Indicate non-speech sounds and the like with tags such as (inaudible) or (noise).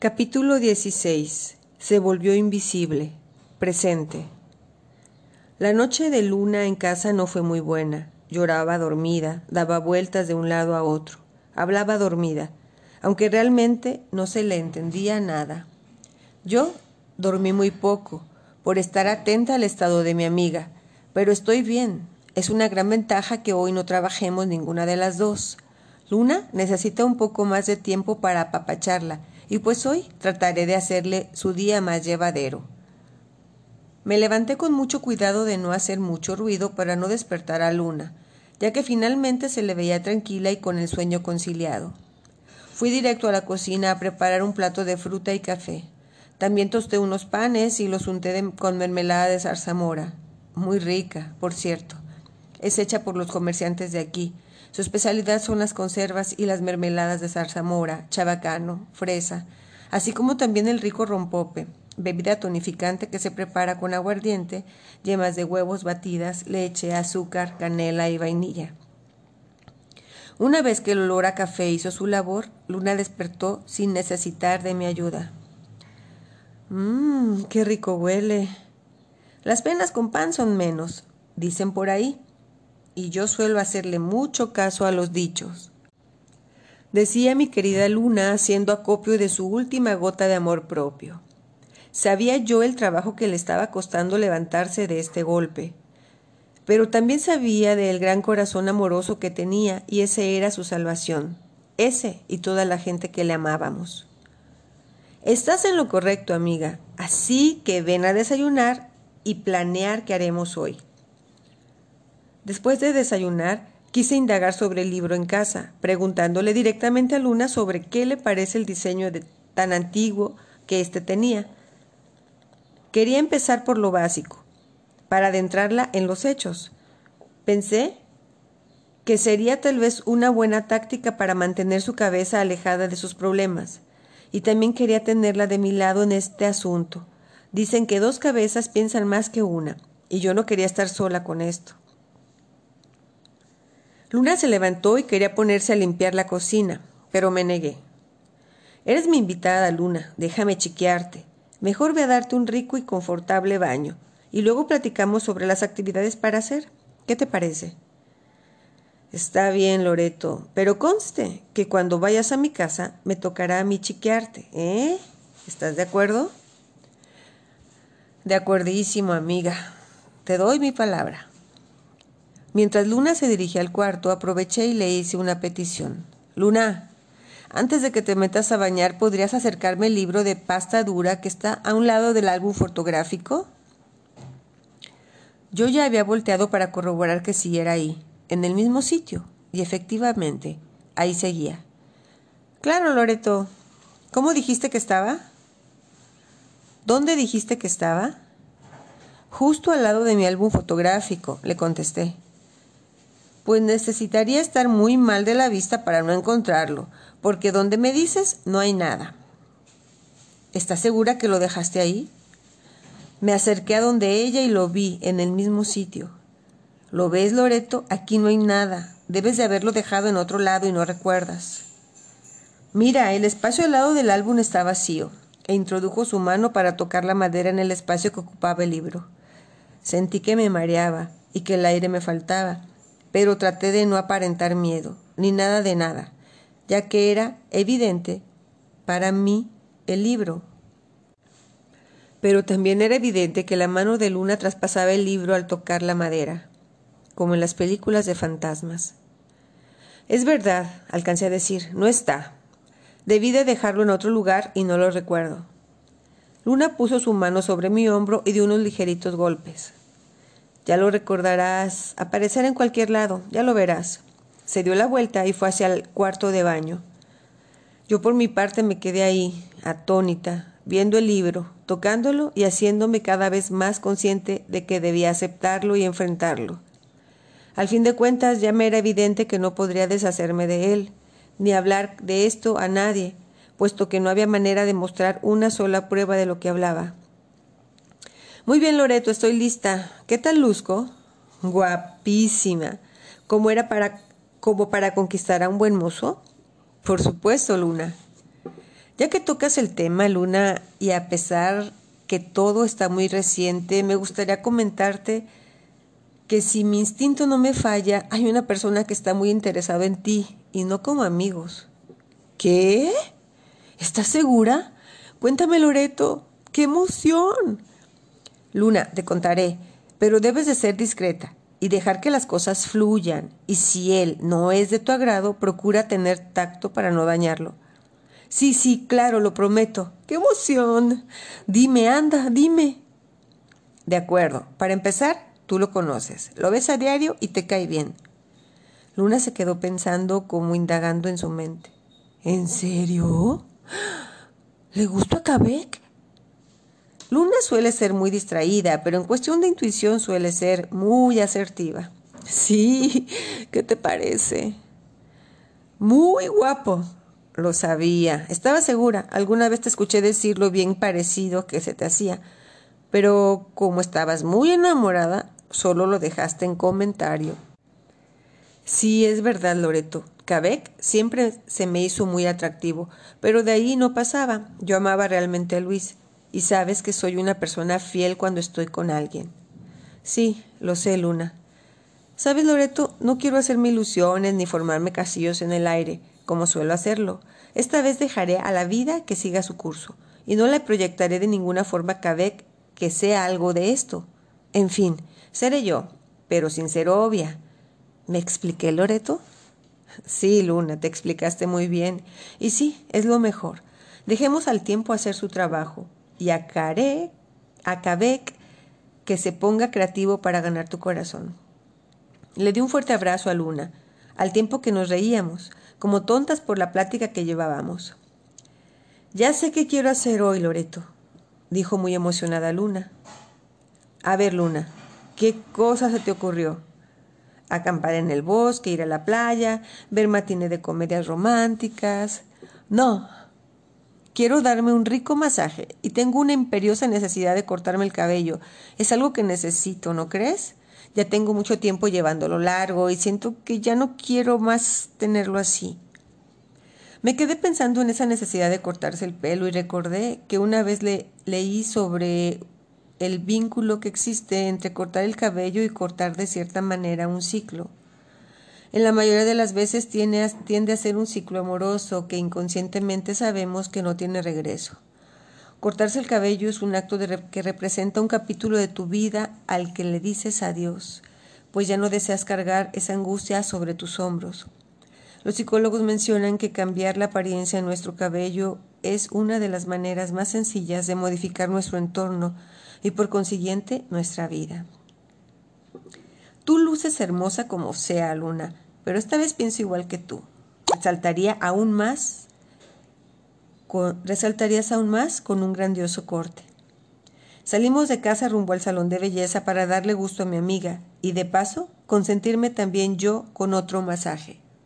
Capítulo 16. Se volvió invisible. Presente. La noche de luna en casa no fue muy buena. Lloraba dormida, daba vueltas de un lado a otro, hablaba dormida, aunque realmente no se le entendía nada. Yo dormí muy poco, por estar atenta al estado de mi amiga, pero estoy bien. Es una gran ventaja que hoy no trabajemos ninguna de las dos. Luna necesita un poco más de tiempo para apapacharla, y pues hoy trataré de hacerle su día más llevadero. Me levanté con mucho cuidado de no hacer mucho ruido para no despertar a Luna, ya que finalmente se le veía tranquila y con el sueño conciliado. Fui directo a la cocina a preparar un plato de fruta y café. También tosté unos panes y los unté con mermelada de zarzamora. Muy rica, por cierto. Es hecha por los comerciantes de aquí, su especialidad son las conservas y las mermeladas de zarzamora, chabacano, fresa, así como también el rico rompope, bebida tonificante que se prepara con aguardiente, yemas de huevos batidas, leche, azúcar, canela y vainilla. Una vez que el olor a café hizo su labor, Luna despertó sin necesitar de mi ayuda. Mmm, qué rico huele. Las penas con pan son menos, dicen por ahí y yo suelo hacerle mucho caso a los dichos. Decía mi querida Luna haciendo acopio de su última gota de amor propio. Sabía yo el trabajo que le estaba costando levantarse de este golpe, pero también sabía del gran corazón amoroso que tenía y ese era su salvación, ese y toda la gente que le amábamos. Estás en lo correcto, amiga, así que ven a desayunar y planear qué haremos hoy. Después de desayunar, quise indagar sobre el libro en casa, preguntándole directamente a Luna sobre qué le parece el diseño tan antiguo que éste tenía. Quería empezar por lo básico, para adentrarla en los hechos. Pensé que sería tal vez una buena táctica para mantener su cabeza alejada de sus problemas, y también quería tenerla de mi lado en este asunto. Dicen que dos cabezas piensan más que una, y yo no quería estar sola con esto. Luna se levantó y quería ponerse a limpiar la cocina, pero me negué. Eres mi invitada, Luna, déjame chiquearte. Mejor ve a darte un rico y confortable baño, y luego platicamos sobre las actividades para hacer. ¿Qué te parece? Está bien, Loreto, pero conste que cuando vayas a mi casa me tocará a mí chiquearte, ¿eh? ¿Estás de acuerdo? De acuerdísimo, amiga. Te doy mi palabra. Mientras Luna se dirigía al cuarto, aproveché y le hice una petición. Luna, antes de que te metas a bañar, ¿podrías acercarme el libro de pasta dura que está a un lado del álbum fotográfico? Yo ya había volteado para corroborar que siguiera ahí, en el mismo sitio, y efectivamente, ahí seguía. Claro, Loreto. ¿Cómo dijiste que estaba? ¿Dónde dijiste que estaba? Justo al lado de mi álbum fotográfico, le contesté pues necesitaría estar muy mal de la vista para no encontrarlo, porque donde me dices no hay nada. ¿Estás segura que lo dejaste ahí? Me acerqué a donde ella y lo vi, en el mismo sitio. ¿Lo ves, Loreto? Aquí no hay nada. Debes de haberlo dejado en otro lado y no recuerdas. Mira, el espacio al lado del álbum está vacío, e introdujo su mano para tocar la madera en el espacio que ocupaba el libro. Sentí que me mareaba y que el aire me faltaba, pero traté de no aparentar miedo, ni nada de nada, ya que era evidente para mí el libro. Pero también era evidente que la mano de Luna traspasaba el libro al tocar la madera, como en las películas de fantasmas. Es verdad, alcancé a decir, no está. Debí de dejarlo en otro lugar y no lo recuerdo. Luna puso su mano sobre mi hombro y dio unos ligeritos golpes. Ya lo recordarás, aparecer en cualquier lado, ya lo verás. Se dio la vuelta y fue hacia el cuarto de baño. Yo por mi parte me quedé ahí, atónita, viendo el libro, tocándolo y haciéndome cada vez más consciente de que debía aceptarlo y enfrentarlo. Al fin de cuentas ya me era evidente que no podría deshacerme de él, ni hablar de esto a nadie, puesto que no había manera de mostrar una sola prueba de lo que hablaba. Muy bien, Loreto, estoy lista. ¿Qué tal luzco? Guapísima. ¿Cómo era para como para conquistar a un buen mozo? Por supuesto, Luna. Ya que tocas el tema, Luna, y a pesar que todo está muy reciente, me gustaría comentarte que si mi instinto no me falla, hay una persona que está muy interesada en ti y no como amigos. ¿Qué? ¿Estás segura? Cuéntame, Loreto. ¡Qué emoción! Luna, te contaré, pero debes de ser discreta y dejar que las cosas fluyan. Y si él no es de tu agrado, procura tener tacto para no dañarlo. Sí, sí, claro, lo prometo. ¡Qué emoción! Dime, anda, dime. De acuerdo. Para empezar, tú lo conoces. Lo ves a diario y te cae bien. Luna se quedó pensando como indagando en su mente. ¿En serio? ¿Le gusta a Kabek? Luna suele ser muy distraída, pero en cuestión de intuición suele ser muy asertiva. Sí, (laughs) ¿qué te parece? Muy guapo. Lo sabía. Estaba segura. Alguna vez te escuché decir lo bien parecido que se te hacía. Pero como estabas muy enamorada, solo lo dejaste en comentario. Sí, es verdad, Loreto. Cabec siempre se me hizo muy atractivo, pero de ahí no pasaba. Yo amaba realmente a Luis y sabes que soy una persona fiel cuando estoy con alguien. Sí, lo sé, Luna. Sabes, Loreto, no quiero hacerme ilusiones ni formarme casillos en el aire, como suelo hacerlo. Esta vez dejaré a la vida que siga su curso, y no le proyectaré de ninguna forma Cabec que sea algo de esto. En fin, seré yo, pero sin ser obvia. ¿Me expliqué, Loreto? Sí, Luna, te explicaste muy bien. Y sí, es lo mejor. Dejemos al tiempo hacer su trabajo y a Care, a que se ponga creativo para ganar tu corazón. Le di un fuerte abrazo a Luna, al tiempo que nos reíamos, como tontas por la plática que llevábamos. Ya sé qué quiero hacer hoy, Loreto, dijo muy emocionada Luna. A ver, Luna, ¿qué cosa se te ocurrió? Acampar en el bosque, ir a la playa, ver matines de comedias románticas. No, Quiero darme un rico masaje y tengo una imperiosa necesidad de cortarme el cabello. Es algo que necesito, ¿no crees? Ya tengo mucho tiempo llevándolo largo y siento que ya no quiero más tenerlo así. Me quedé pensando en esa necesidad de cortarse el pelo y recordé que una vez le leí sobre el vínculo que existe entre cortar el cabello y cortar de cierta manera un ciclo en la mayoría de las veces tiende a, ser un ciclo amoroso que inconscientemente sabemos que no tiene regreso. Cortarse el cabello es un acto que representa un capítulo de tu vida al que le dices adiós, pues ya no deseas cargar esa angustia sobre tus hombros. Los psicólogos mencionan que cambiar la apariencia de nuestro cabello es una de las maneras más sencillas de modificar nuestro entorno y por consiguiente nuestra vida. Tú luces hermosa como sea, Luna, pero esta vez pienso igual que tú. Resaltaría aún más, resaltarías aún más con un grandioso corte. Salimos de casa rumbo al salón de belleza para darle gusto a mi amiga y de paso consentirme también yo con otro masaje.